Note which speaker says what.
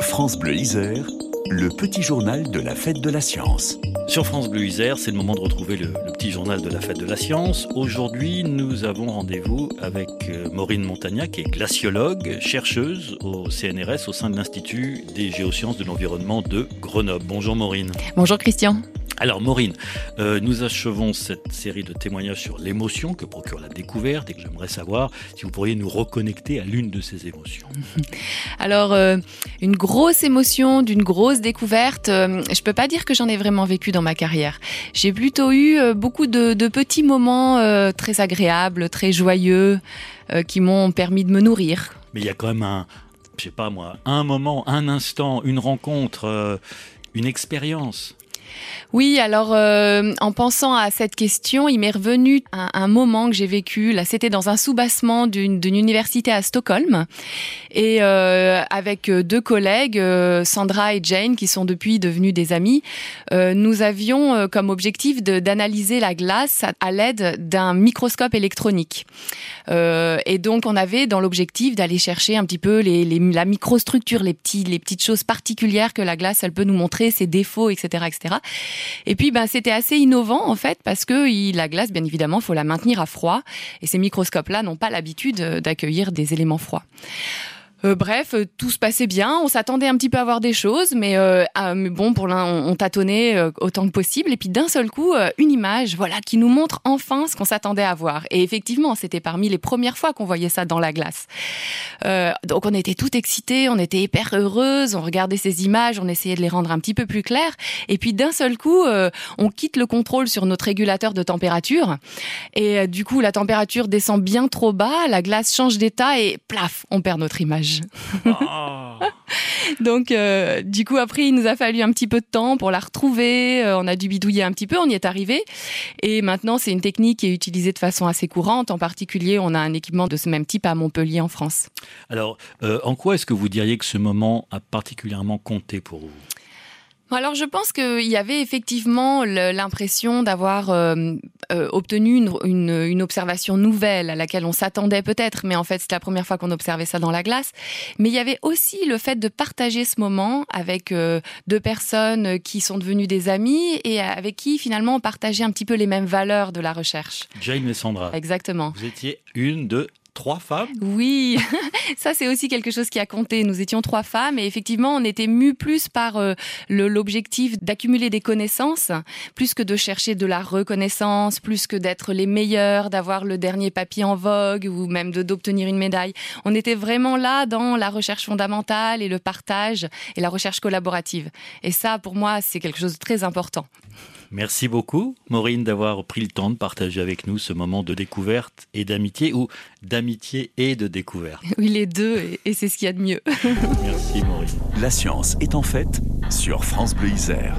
Speaker 1: France Bleu Isère, le petit journal de la fête de la science.
Speaker 2: Sur France Bleu Isère, c'est le moment de retrouver le, le, petit journal de la fête de la science. Aujourd'hui, nous avons rendez-vous avec euh, Maureen Montagnac, qui est glaciologue, chercheuse au CNRS au sein de l'Institut des géosciences de l'environnement de Grenoble. Bonjour Maureen.
Speaker 3: Bonjour Christian.
Speaker 2: Alors Maureen, euh, nous achevons cette série de témoignages sur l'émotion que procure la découverte et que j'aimerais savoir si vous pourriez nous reconnecter à l'une de ces émotions.
Speaker 3: Alors euh, une grosse émotion d'une grosse découverte, euh, je peux pas dire que j'en ai vraiment vécu dans ma carrière. J'ai plutôt eu euh, beaucoup de, de, petits moments très agréables, très joyeux, qui m'ont permis de me nourrir.
Speaker 2: Mais il y a quand même un, je sais pas moi, un moment, un instant, une rencontre, une expérience
Speaker 3: oui, alors euh, en pensant à cette question, il m'est revenu un, moment que j'ai vécu. Là, c'était dans un soubassement d'une université à Stockholm, et euh, avec deux collègues, euh, Sandra et Jane, qui sont depuis devenus des amis, euh, nous avions euh, comme objectif d'analyser la glace à, l'aide d'un microscope électronique. Euh, et donc, on avait dans l'objectif d'aller chercher un petit peu la microstructure, les les petites choses particulières que la glace, elle peut nous montrer, ses défauts, etc., etc. Et puis, ben, c'était assez innovant en fait parce que la glace, bien évidemment, faut la maintenir à froid. Et ces microscopes-là n'ont pas l'habitude d'accueillir des éléments froids. Euh, bref, euh, tout se passait bien. On s'attendait un petit peu à voir des choses, mais, euh, ah, mais bon, pour l'un, on, on, tâtonnait euh, autant que possible. Et puis d'un seul coup, euh, une image, voilà, qui nous montre enfin ce qu'on s'attendait à voir. Et effectivement, c'était parmi les premières fois qu'on voyait ça dans la glace. Donc on était tout excités, on était hyper heureuses, on regardait ces images, on essayait de les rendre un petit peu plus claires. Et puis d'un seul coup, on quitte le contrôle sur notre régulateur de température. Et du coup, la température descend bien trop bas, la glace change d'état et plaf, on perd notre image. Oh. Donc, euh, du coup, après, il nous a fallu un petit peu de temps pour la retrouver. Euh, on a dû bidouiller un petit peu, on y est arrivé. Et maintenant, c'est une technique qui est utilisée de façon assez courante. En particulier, on a un équipement de ce même type à Montpellier, en France.
Speaker 2: Alors, euh, en quoi est-ce que vous diriez que ce moment a particulièrement compté pour vous?
Speaker 3: Alors je pense qu'il y avait effectivement l'impression d'avoir euh, euh, obtenu une, une, une, observation nouvelle à laquelle on s'attendait peut-être, mais en fait c'est la première fois qu'on observait ça dans la glace. Mais il y avait aussi le fait de partager ce moment avec euh, deux personnes qui sont devenues des amis et avec qui finalement on partageait un petit peu les mêmes valeurs de la recherche.
Speaker 2: Jane et Sandra.
Speaker 3: Exactement.
Speaker 2: Vous étiez une de trois femmes
Speaker 3: Oui, ça c'est aussi quelque chose qui a compté. Nous étions trois femmes et effectivement on était mus plus par euh, l'objectif d'accumuler des connaissances, plus que de chercher de la reconnaissance, plus que d'être les meilleurs, d'avoir le dernier papier en vogue ou même d'obtenir une médaille. On était vraiment là dans la recherche fondamentale et le partage et la recherche collaborative. Et ça pour moi c'est quelque chose de très important.
Speaker 2: Merci beaucoup, Maureen, d'avoir pris le temps de partager avec nous ce moment de découverte et d'amitié, ou d'amitié et de découverte.
Speaker 3: Oui, les deux, et c'est ce qu'il y a de mieux.
Speaker 2: Merci, Maureen.
Speaker 1: La science est en fait sur France Bleu Isère.